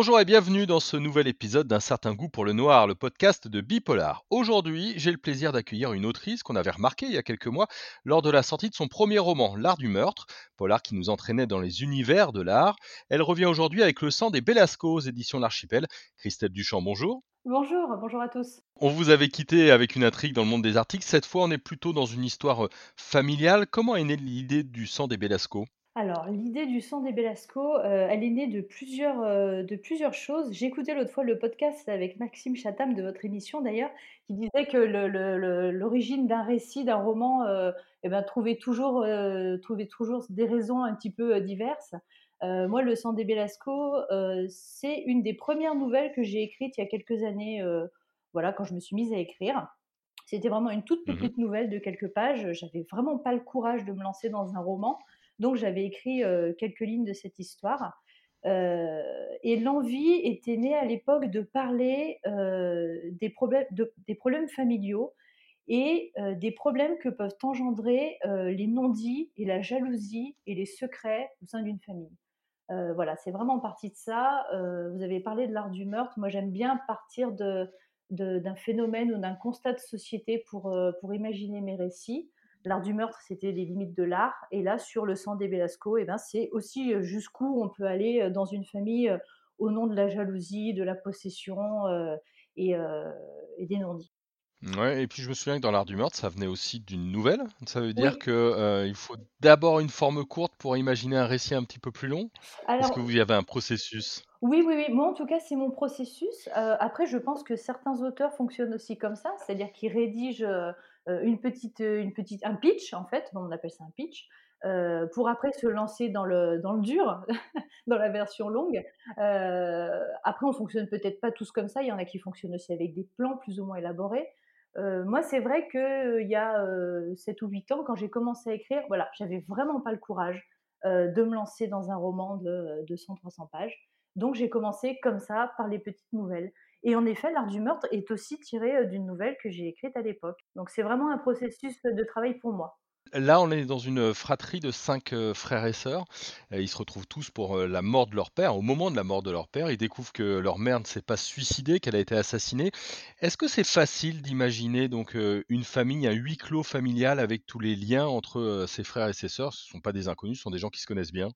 Bonjour et bienvenue dans ce nouvel épisode d'un certain goût pour le noir, le podcast de Bipolar. Aujourd'hui, j'ai le plaisir d'accueillir une autrice qu'on avait remarquée il y a quelques mois lors de la sortie de son premier roman, L'art du meurtre, polar qui nous entraînait dans les univers de l'art. Elle revient aujourd'hui avec Le sang des Belasco aux éditions L'Archipel. Christelle Duchamp, bonjour. Bonjour, bonjour à tous. On vous avait quitté avec une intrigue dans le monde des articles. Cette fois, on est plutôt dans une histoire euh, familiale. Comment est née l'idée du sang des Belasco? Alors, l'idée du sang des Belasco, euh, elle est née de plusieurs, euh, de plusieurs choses. Écouté l'autre fois le podcast avec Maxime Chatham de votre émission d'ailleurs, qui disait que l'origine d'un récit, d'un roman, euh, eh ben, trouvait, toujours, trouvait toujours des raisons un petit peu diverses. moi, Le sang des Belasco, c'est une des premières nouvelles que j'ai écrites il y a quelques années, voilà, quand je me suis mise à écrire. C'était vraiment une toute mmh petite nouvelle de quelques pages. J'avais vraiment pas le courage de me lancer dans un roman. Donc j'avais écrit quelques lignes de cette histoire. et l'envie était née à l'époque de parler des, problèmes, familiaux et des problèmes que peuvent engendrer les non-dits et la jalousie et les secrets au sein d'une famille. voilà, c'est vraiment parti de ça. vous avez parlé de l'art du meurtre. Moi, j'aime bien partir d'un phénomène ou d'un constat de société pour imaginer mes récits. L'art du meurtre, c'était les limites de l'art. Et là, sur le sang des Belasco, eh ben, c'est aussi euh, jusqu'où on peut aller euh, dans une famille euh, au nom de la jalousie, de la possession et, des non-dits. Ouais, et puis je me souviens que dans l'art du meurtre, ça venait aussi d'une nouvelle. Ça veut dire que il faut d'abord une forme courte pour imaginer un récit un petit peu plus long. Est-ce que vous y avez un processus? Oui, oui, oui. Moi, en tout cas, c'est mon processus. après, je pense que certains auteurs fonctionnent aussi comme ça, c'est-à-dire qu'ils rédigent une petite, euh, une petite, un pitch, en fait, on appelle ça un pitch, euh, pour après se lancer dans le, dans le dur, dans la version longue. après, on fonctionne peut-être pas tous comme ça. Il y en a qui fonctionnent aussi avec des plans plus ou moins élaborés. moi, c'est vrai qu'il y a 7 ou 8 ans, quand j'ai commencé à écrire, voilà, j'avais vraiment pas le courage de me lancer dans un roman de 200-300 pages. Donc, j'ai commencé comme ça, par les petites nouvelles. Et en effet, l'art du meurtre est aussi tiré d'une nouvelle que j'ai écrite à l'époque. Donc c'est vraiment un processus de travail pour moi. Là, on est dans une fratrie de cinq frères et sœurs. ils se retrouvent tous pour la mort de leur père. Au moment de la mort de leur père, ils découvrent que leur mère ne s'est pas suicidée, qu'elle a été assassinée. Est-ce que c'est facile d'imaginer donc une famille, un huis clos familial avec tous les liens entre ses frères et ses sœurs? Ce ne sont pas des inconnus, ce sont des gens qui se connaissent bien.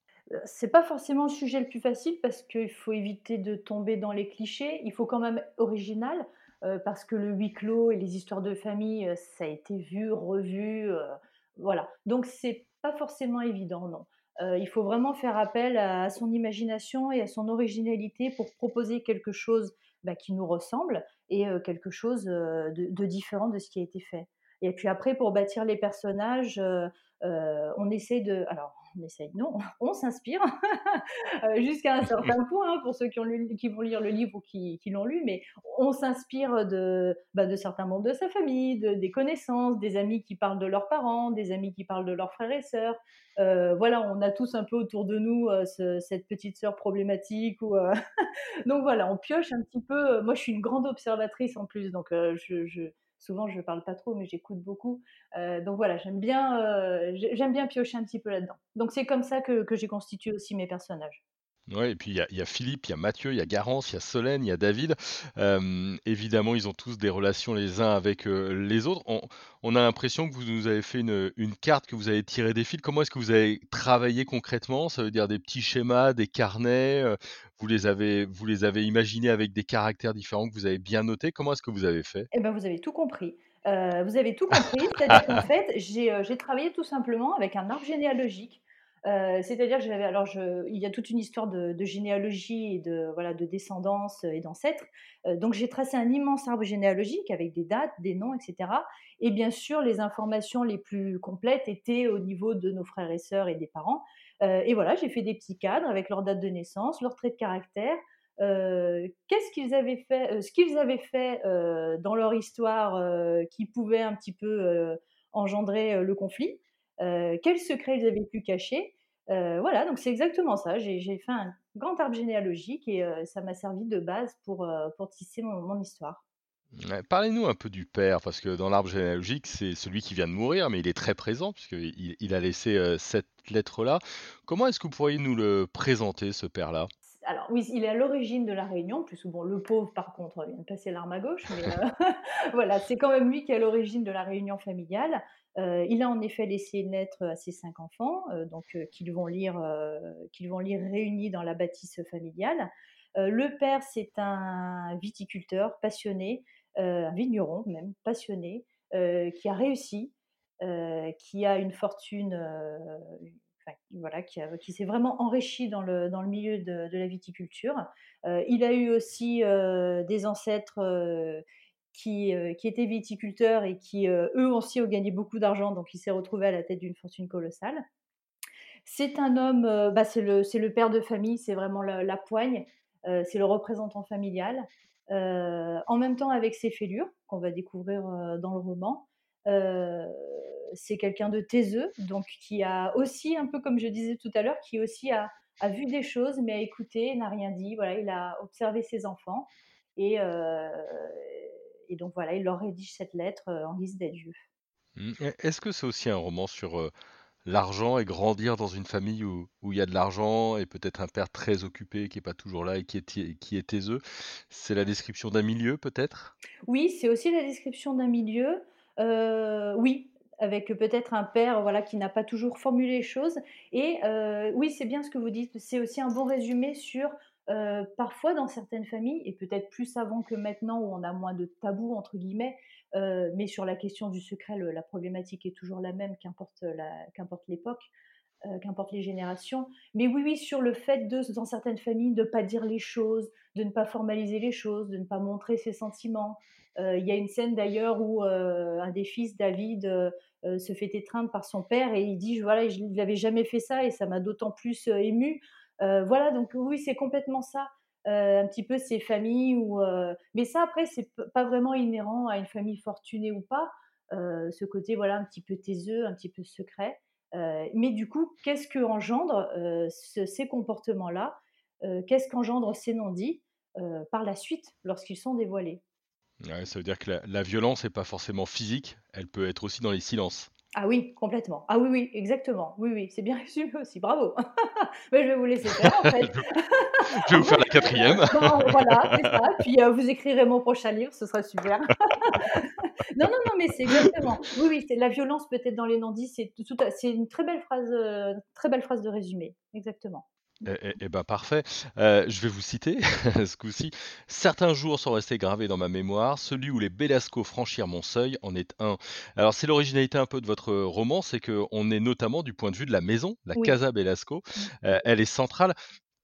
C'est pas forcément le sujet le plus facile parce qu'il faut éviter de tomber dans les clichés. Il faut quand même original parce que le huis clos et les histoires de famille, ça a été vu, revu, voilà. Donc c'est pas forcément évident, non. il faut vraiment faire appel à, son imagination et à son originalité pour proposer quelque chose bah, qui nous ressemble et quelque chose de, de, différent de ce qui a été fait. Et puis après, pour bâtir les personnages, on essaie de. Alors, on essaye, non, on s'inspire euh, jusqu'à un certain point hein, pour ceux qui, ont qui vont lire le livre ou qui, l'ont lu, mais on s'inspire de, bah, de certains membres de sa famille, de, des connaissances, des amis qui parlent de leurs parents, des amis qui parlent de leurs frères et sœurs. Euh, voilà, on a tous un peu autour de nous euh, cette petite sœur problématique. Ou, donc voilà, on pioche un petit peu. Moi, je suis une grande observatrice en plus, donc je souvent je ne parle pas trop, mais j'écoute beaucoup. Euh, donc voilà, j'aime bien, euh, j'aime bien piocher un petit peu là-dedans. Donc c'est comme ça que, que j'ai constitué aussi mes personnages. Ouais, et puis il y a, Philippe, il y a Mathieu, il y a Garance, il y a Solène, il y a David. évidemment, ils ont tous des relations les uns avec les autres. On, a l'impression que vous nous avez fait une, carte, que vous avez tiré des fils. Comment est-ce que vous avez travaillé concrètement? Ça veut dire des petits schémas, des carnets. vous les avez, vous les avez imaginés avec des caractères différents que vous avez bien notés. Comment est-ce que vous avez fait? Eh ben, vous avez tout compris. vous avez tout compris. C'est-à-dire qu'en fait, j'ai travaillé tout simplement avec un arbre généalogique. Euh, c'est-à-dire j'avais, alors il y a toute une histoire de, généalogie et de voilà de descendance et d'ancêtres. Euh, donc j'ai tracé un immense arbre généalogique avec des dates, des noms, etc. Et bien sûr, les informations les plus complètes étaient au niveau de nos frères et sœurs et des parents. Euh, et voilà, j'ai fait des petits cadres avec leur date de naissance, leurs traits de caractère. qu'est-ce qu'ils avaient fait, ce qu'ils avaient fait dans leur histoire qui pouvait un petit peu engendrer le conflit? Euh, quels secrets ils avaient pu cacher. Euh, voilà, donc c'est exactement ça. J'ai fait un grand arbre généalogique et euh, ça m'a servi de base pour, pour tisser mon, histoire. Parlez-nous un peu du père, parce que dans l'arbre généalogique, c'est celui qui vient de mourir, mais il est très présent, puisqu'il il a laissé cette lettre-là. Comment est-ce que vous pourriez nous le présenter, ce père-là? Alors oui, il est à l'origine de la réunion, plus bon, le pauvre par contre vient de passer l'arme à gauche, mais voilà, c'est quand même lui qui est à l'origine de la réunion familiale. Heu, il a en effet laissé naître à ses 5 enfants, heu, donc qu'ils vont lire, qu'ils vont lire réunis dans la bâtisse familiale. Le père, c'est un viticulteur passionné, un vigneron même passionné, qui a réussi, qui a une fortune, voilà, qui, s'est vraiment enrichi dans le, dans le milieu de, la viticulture. Euh, il a eu aussi euh, des ancêtres euh, qui, euh, qui étaient viticulteurs et qui, euh, eux aussi, ont gagné beaucoup d'argent, donc il s'est retrouvé à la tête d'une fortune colossale. C'est un homme, euh, bah, c'est le, père de famille, c'est vraiment la, poigne, euh, c'est le représentant familial. Euh, en même temps, avec ses fêlures, qu'on va découvrir dans le roman, c'est quelqu'un de taiseux, donc qui a aussi, un peu comme je disais tout à l'heure, qui aussi a, a vu des choses, mais a écouté, n'a rien dit. Voilà, il a observé ses enfants et, et donc voilà, il leur rédige cette lettre euh, en guise d'adieu. Mmh. Est-ce que c'est aussi un roman sur euh, l'argent et grandir dans une famille où, où il y a de l'argent et peut-être un père très occupé qui est pas toujours là et qui est, qui est taiseux? C'est la description d'un milieu peut-être? Oui, c'est aussi la description d'un milieu. Heu, oui, avec peut-être un père, voilà, qui n'a pas toujours formulé les choses et oui, c'est bien ce que vous dites. C'est aussi un bon résumé sur, heu, parfois dans certaines familles et peut-être plus avant que maintenant où on a moins de «tabous» entre guillemets, heu, mais sur la question du secret, la problématique est toujours la même, qu'importe l'époque euh, qu'importe les générations. Mais oui, oui, sur le fait de, dans certaines familles, de ne pas dire les choses, de ne pas formaliser les choses, de ne pas montrer ses sentiments. Euh, il y a une scène d'ailleurs où euh, un des fils, David, euh, euh, se fait étreindre par son père et il dit voilà, je n'avais jamais fait ça et ça m'a d'autant plus euh, ému. Euh, voilà, donc oui, c'est complètement ça. Euh, un petit peu ces familles euh, Mais ça, après, c'est pas vraiment inhérent à une famille fortunée ou pas. Ce côté, voilà, un petit peu taiseux, un petit peu secret. Mais du coup, qu'est-ce que engendre ce- ces comportements-là? Euh, Qu'est-ce qu'engendre ces non-dits par la suite lorsqu'ils sont dévoilés? Ça veut dire que la violence n'est pas forcément physique, elle peut être aussi dans les silences. Ah oui, complètement. Ah oui, oui, exactement. Oui, oui, c'est bien résumé aussi. Bravo. Mais je vais vous laisser faire en fait. Je vais vous faire la quatrième. Bon, voilà, c'est ça. Puis euh, vous écrirez mon prochain livre, ce sera super. non, non, non, mais c'est exactement. Oui, oui, c'est la violence peut-être dans les non-dits. C'est tout, à- c'est une très belle phrase, euh, très belle phrase de résumé. Exactement. Eh eh- eh ben parfait. Euh, je vais vous citer ce coup-ci. Certains jours sont restés gravés dans ma mémoire. Celui où les Belasco franchirent mon seuil en est un. Alors c'est l'originalité un peu de votre roman, c'est que on est notamment du point de vue de la maison, la Oui. Casa Belasco. Mm. Euh, elle est centrale.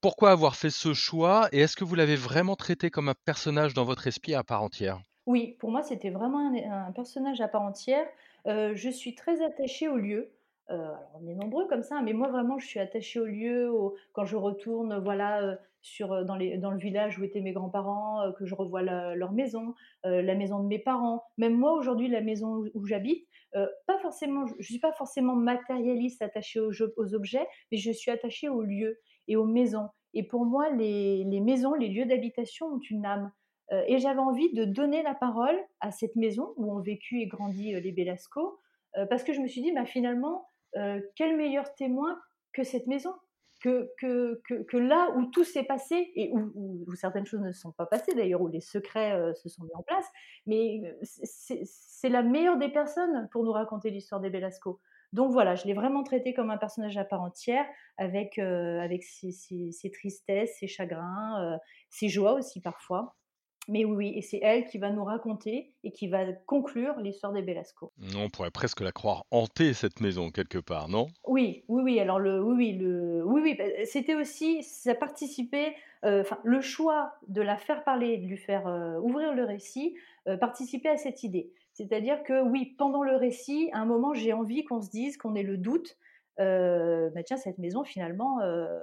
Pourquoi avoir fait ce choix et est-ce que vous l'avez vraiment traité comme un personnage dans votre esprit à part entière? Oui, pour moi, c'était vraiment un un personnage à part entière. Heu, je suis très attachée au lieu. Heu, alors on est nombreux comme ça, mais moi vraiment je suis attachée au lieu, quand je retourne, voilà, heu, sur, heu, dans le village où étaient mes grands-parents, que je revois le leur maison, la maison de mes parents. Même moi aujourd'hui, la maison où j'habite, pas forcément je suis pas forcément matérialiste, attachée aux objets, mais je suis attachée aux lieux et aux maisons. Et pour moi, les maisons, les lieux d'habitation ont une âme. Euh, et j'avais envie de donner la parole à cette maison où ont vécu et grandi euh, les Belasco, euh, parce que je me suis dit, bah, finalement, euh, quel meilleur témoin que cette maison? Que, que, que, là où tout s'est passé, et où, certaines choses ne sont pas passées d'ailleurs, où les secrets euh, se sont mis en place, mais euh, c'est la meilleure des personnes pour nous raconter l'histoire des Belasco. Donc voilà, je l'ai vraiment traité comme un personnage à part entière, avec, avec ses, ses, ses, tristesses, ses chagrins, ses joies aussi parfois. Mais oui, et c'est elle qui va nous raconter et qui va conclure l'histoire des Belasco. On pourrait presque la croire hantée, cette maison, quelque part, non? Oui, oui, oui. Alors le, oui, oui, le, oui, oui. Bah, c'était aussi, ça participait. euh, le choix de la faire parler, de lui faire euh, ouvrir le récit, euh, participait à cette idée. C'est-à-dire que oui, pendant le récit, à un moment, j'ai envie qu'on se dise, qu'on ait le doute. Euh, bah, tiens, cette maison, finalement, euh,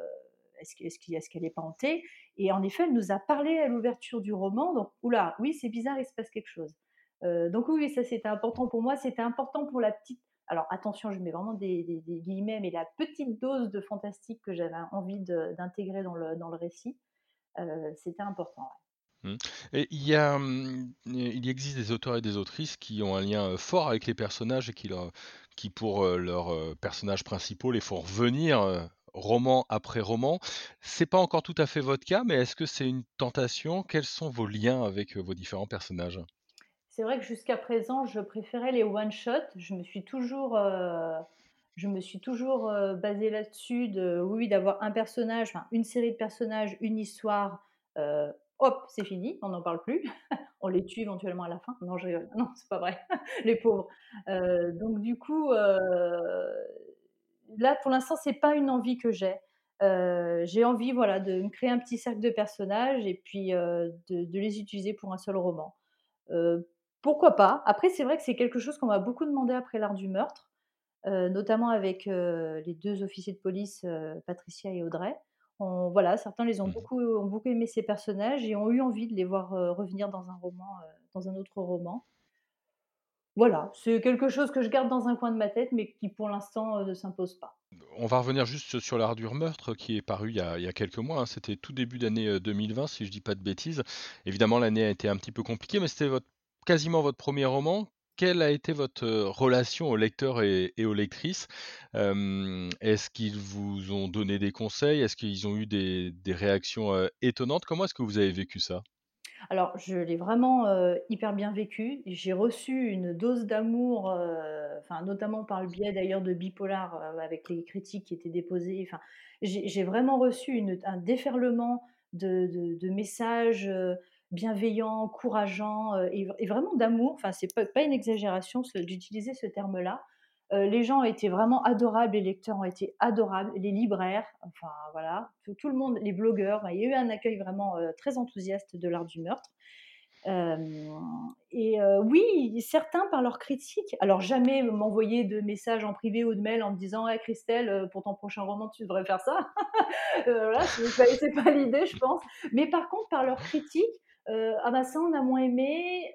est-ce qu'elle est, qu est, pas hantée? Et en effet, elle nous a parlé à l'ouverture du roman. Donc, oula, oui, c'est bizarre, il se passe quelque chose. Euh, donc oui, ça c'était important pour moi. C'était important pour la petite. Alors attention, je mets vraiment des, guillemets, mais la petite dose de fantastique que j'avais envie d'intégrer dans le, dans le récit, euh, c'était important. Et il, y a, il existe des auteurs et des autrices qui ont un lien fort avec les personnages et qui, leur, qui pour leurs personnages principaux, les font revenir roman après roman. C'est pas encore tout à fait votre cas, mais est-ce que c'est une tentation? Quels sont vos liens avec, heu, vos différents personnages? C'est vrai que jusqu'à présent, je préférais les one shot. Je me suis toujours, heu, je me suis toujours, heu, basée là-dessus de oui, d'avoir un personnage, une série de personnages, une histoire, hop, c'est fini, on n'en parle plus. On les tue éventuellement à la fin. Non, je rigole. Non, c'est pas vrai, les pauvres. Donc du coup, là, pour l'instant, c'est pas une envie que j'ai. Heu, j'ai envie, voilà, de me créer un petit cercle de personnages et puis, heu, de de les utiliser pour un seul roman. Heu, pourquoi pas? Après, c'est vrai que c'est quelque chose qu'on m'a beaucoup demandé après l'art du meurtre, notamment avec, les 2 officiers de police, Patricia et Audrey. On voilà, certains les ont Mmh beaucoup ont beaucoup aimé ces personnages et ont eu envie de les voir, revenir dans un roman, dans un autre roman. Voilà, c'est quelque chose que je garde dans un coin de ma tête, mais qui pour l'instant, heu, ne s'impose pas. On va revenir juste sur l'Ardure meurtre qui est paru il y a quelques mois, hein. C'était tout début d'année, heu, 2020 si je dis pas de bêtises. Évidemment, l'année a été un petit peu compliquée, mais c'était quasiment votre premier roman. Quelle a été votre, heu, relation aux lecteurs et aux lectrices? Est-ce qu'ils vous ont donné des conseils? Est-ce qu'ils ont eu des réactions, étonnantes? Comment est-ce que vous avez vécu ça? Alors, je l'ai vraiment, heu, hyper bien vécu. J'ai reçu une dose d'amour, enfin, notamment par le biais d'ailleurs de Bipolar, heu, avec les critiques qui étaient déposées. J'ai vraiment reçu un déferlement de messages, bienveillants, encourageants, et vraiment d'amour. Enfin, c'est pas une exagération d'utiliser ce terme-là. Heu, les gens ont été vraiment adorables, les lecteurs ont été adorables, les libraires, enfin voilà, tout le monde, les blogueurs, il y a eu un accueil vraiment, heu, très enthousiaste de l'art du meurtre. Hem et oui, certains par leurs critiques alors jamais m'envoyer de messages en privé ou de mail en me disant: «Eh Christelle, pour ton prochain roman, tu devrais faire ça». Voilà, c'est pas pas l'idée, je pense. Mais par contre, par leurs critiques, «Ah bah ça, on a moins aimé»,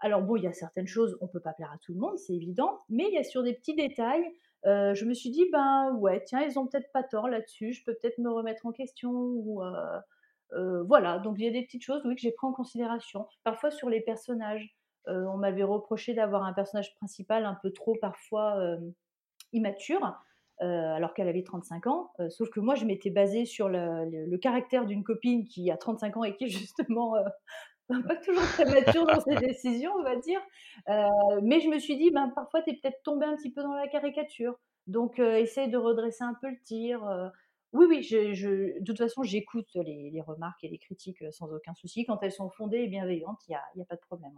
alors bon, il y a certaines choses, on peut pas plaire à tout le monde, c'est évident, mais il y a sur des petits détails, heu, je me suis dit: «Ben, ouais, tiens, ils ont peut-être pas tort là-dessus, je peux peut-être me remettre en question» ou heu heu, voilà, donc il y a des petites choses, oui, que j'ai pris en considération. Parfois sur les personnages, on m'avait reproché d'avoir un personnage principal un peu trop parfois, immature, alors qu'elle avait 35 ans, sauf que moi je m'étais basée sur le caractère d'une copine qui a 35 ans et qui justement, heu, pas toujours très mature dans ses décisions, on va dire. Heu, mais je me suis dit: «Ben, parfois, tu es peut-être tombé un petit peu dans la caricature, donc heu, essaye de redresser un peu le tir», heu. Oui, oui, je de toute façon, j'écoute les remarques et les critiques, sans aucun souci. Quand elles sont fondées et bienveillantes, il y a y a pas de problème.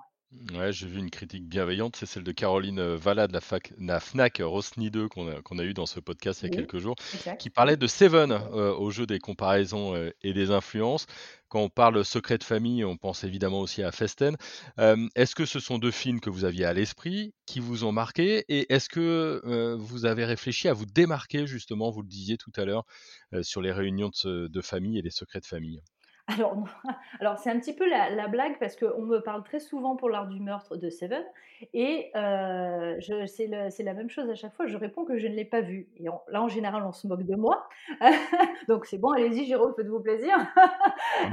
Ouais, j'ai vu une critique bienveillante, c'est celle de Caroline, heu, Valla de la fac la Fnac Rossny 2 qu'on a qu'on a eu dans ce podcast il y a Oui, quelques jours, exact. qui parlait de Seven, heu, au jeu des comparaisons, heu, et des influences. Quand on parle secret de famille, on pense évidemment aussi à Festen. Est-ce que ce sont 2 films que vous aviez à l'esprit, qui vous ont marqué? Et est-ce que, vous avez réfléchi à vous démarquer justement, vous le disiez tout à l'heure, heu, sur les réunions de famille et les secrets de famille? Alors non, alors c'est un petit peu la la blague parce qu'on me parle très souvent pour l'art du meurtre de Seven et je c'est le c'est la même chose à chaque fois, je réponds que je ne l'ai pas vu et là, en général, on se moque de moi. Donc c'est bon, allez-y Jérôme, faites-vous plaisir.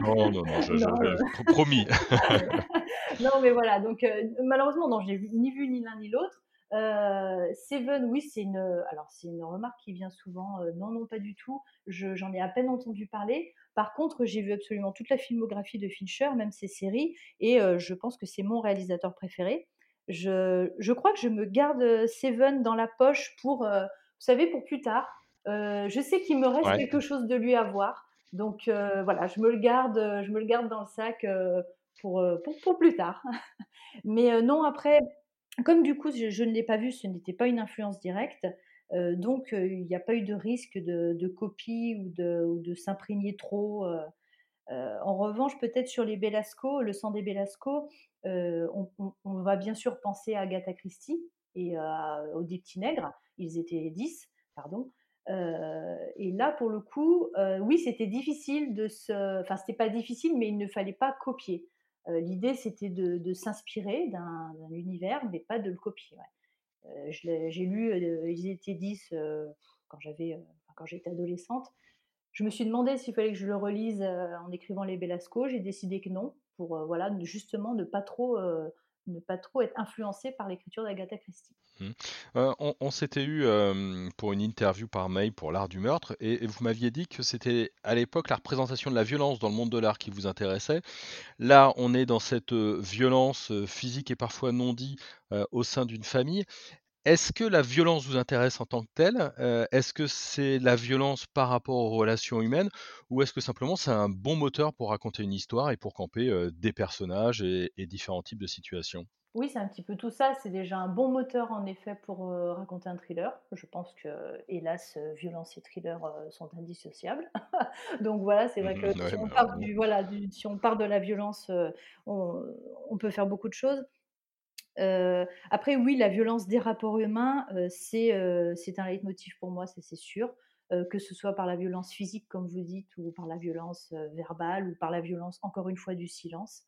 Non, non, non, je je Non, je heu, pro promis. non, mais voilà, donc heu, malheureusement, non, je n'ai vu ni vu ni l'un ni l'autre. Seven, oui, c'est une, alors c'est une remarque qui vient souvent, non, non, pas du tout. Je j'en ai à peine entendu parler. Par contre, j'ai vu absolument toute la filmographie de Fincher, même ses séries et heu, je pense que c'est mon réalisateur préféré. Je je crois que je me garde, heu, Seven dans la poche pour, heu, vous savez, pour plus tard. Je sais qu'il me reste Ouais. quelque chose de lui à voir, donc voilà, je me le garde, je me le garde dans le sac, pour, pour pour plus tard. Mais non, après, comme du coup, je je ne l'ai pas vu, ce n'était pas une influence directe, donc il n'y a pas eu de risque de copie ou de s'imprégner trop, en revanche, peut-être sur les Belasco, Le sang des Belasco, on va bien sûr penser à Agatha Christie et à aux 10 petits nègres. Ils étaient 10, pardon, et là, pour le coup, oui, c'était difficile de se enfin, c'était pas difficile, mais il ne fallait pas copier. L'idée, c'était de s'inspirer d'un d'un univers, mais pas de le copier, ouais. L'ai j'ai lu, heu, Ils étaient 10, heu, quand quand j'étais adolescente. Je me suis demandé s'il fallait que je le relise, en écrivant les Belasco. J'ai décidé que non, pour, voilà, justement ne pas trop, ne pas trop être influencé par l'écriture d'Agatha Christie. Mmh. on s'était eu, pour une interview par mail pour l'art du meurtre et vous m'aviez dit que c'était à l'époque la représentation de la violence dans le monde de l'art qui vous intéressait. Là, on est dans cette, violence, physique et parfois non dit, au sein d'une famille. Est-ce que la violence vous intéresse en tant que telle? est-ce que c'est la violence par rapport aux relations humaines? Ou est-ce que simplement c'est un bon moteur pour raconter une histoire et pour camper, des personnages et différents types de situations? Oui, c'est un petit peu tout ça. C'est déjà un bon moteur en effet pour, raconter un thriller. Je pense que, hélas, violence et thriller, sont indissociables. Donc voilà, c'est vrai que Mmh si on part malheureusement. du voilà, du si on part de la violence, on on peut faire beaucoup de choses. Heu, après oui, la violence des rapports humains, heu, c'est, c'est un leitmotiv pour moi, c'est sûr. Heu, que ce soit par la violence physique comme vous dites ou par la violence, verbale ou par la violence encore une fois du silence.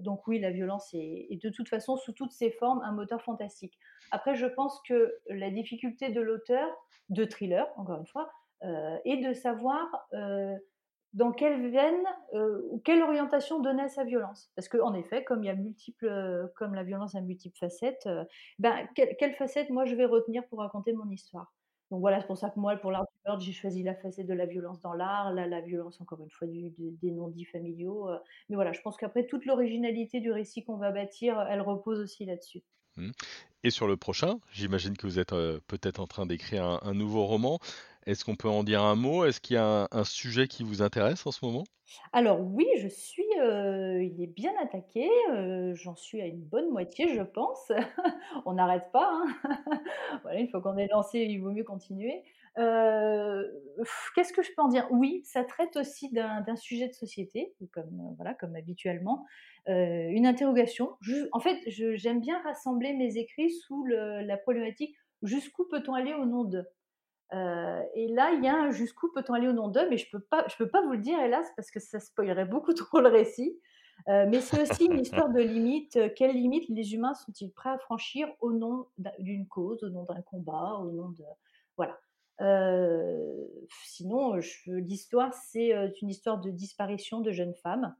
Donc oui, la violence est de toute façon sous toutes ses formes un moteur fantastique. Après je pense que la difficulté de l'auteur, de thriller encore une fois, est de savoir, dans quelle veine, heu, ou quelle orientation donner à sa violence? Parce qu'en effet, comme il y a multiples, heu, comme la violence a multiples facettes, heu, ben, quelle facette moi je vais retenir pour raconter mon histoire? Donc voilà, c'est pour ça que moi pour l'art du j'ai choisi la facette de la violence dans l'art, là, la violence encore une fois des non-dits familiaux, heu, mais voilà, je pense qu'après toute l'originalité du récit qu'on va bâtir, elle repose aussi là-dessus. Mmh. Et sur le prochain, j'imagine que vous êtes, peut-être en train d'écrire un nouveau roman. Est-ce qu'on peut en dire un mot? Est-ce qu'il y a un sujet qui vous intéresse en ce moment? Alors oui, je suis, il est bien attaqué, j'en suis à une bonne moitié, je pense. On n'arrête pas, hein. Voilà, une fois qu'on est lancé, il vaut mieux continuer. Qu'est-ce que je peux en dire? Oui, ça traite aussi d'un sujet de société, comme, voilà, comme habituellement. Une interrogation. En fait, j'aime bien rassembler mes écrits sous la problématique: «Jusqu'où peut-on aller au nom de?» Heu et là, il y a jusqu'où peut-on aller au nom d'eux, mais je peux pas peux pas vous le dire hélas parce que ça spoilerait beaucoup trop le récit. Heu, mais c'est aussi une histoire de limites, heu, quelles limites les humains sont-ils prêts à franchir au nom d'un d'une cause, au nom d'un combat, au nom de voilà. Sinon, l'histoire, c'est, une histoire de disparition de jeunes femmes,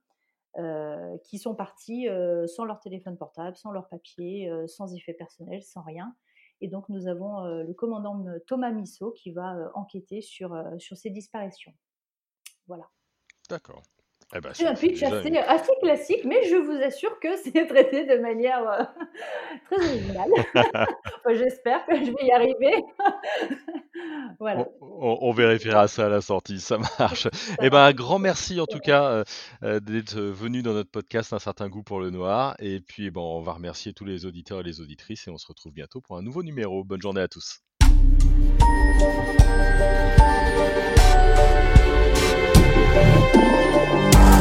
qui sont parties, sans leur téléphone portable, sans leurs papiers, heu, sans effet personnel, sans rien et donc nous avons, heu, le commandant Thomas Missot qui va, heu, enquêter sur, heu, sur ces disparitions. Voilà. D'accord. Eh ben, c'est un pitch assez, assez, classique, mais je vous assure que c'est traité de manière euh, très originale. J'espère que je vais y arriver. voilà. On, vérifiera ça à la sortie, ça marche. Eh ben, un grand merci en tout cas euh, euh, d'être venu dans notre podcast Un certain goût pour le noir. Et puis, bon, on va remercier tous les auditeurs et les auditrices et on se retrouve bientôt pour un nouveau numéro. Bonne journée à tous.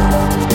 Bye.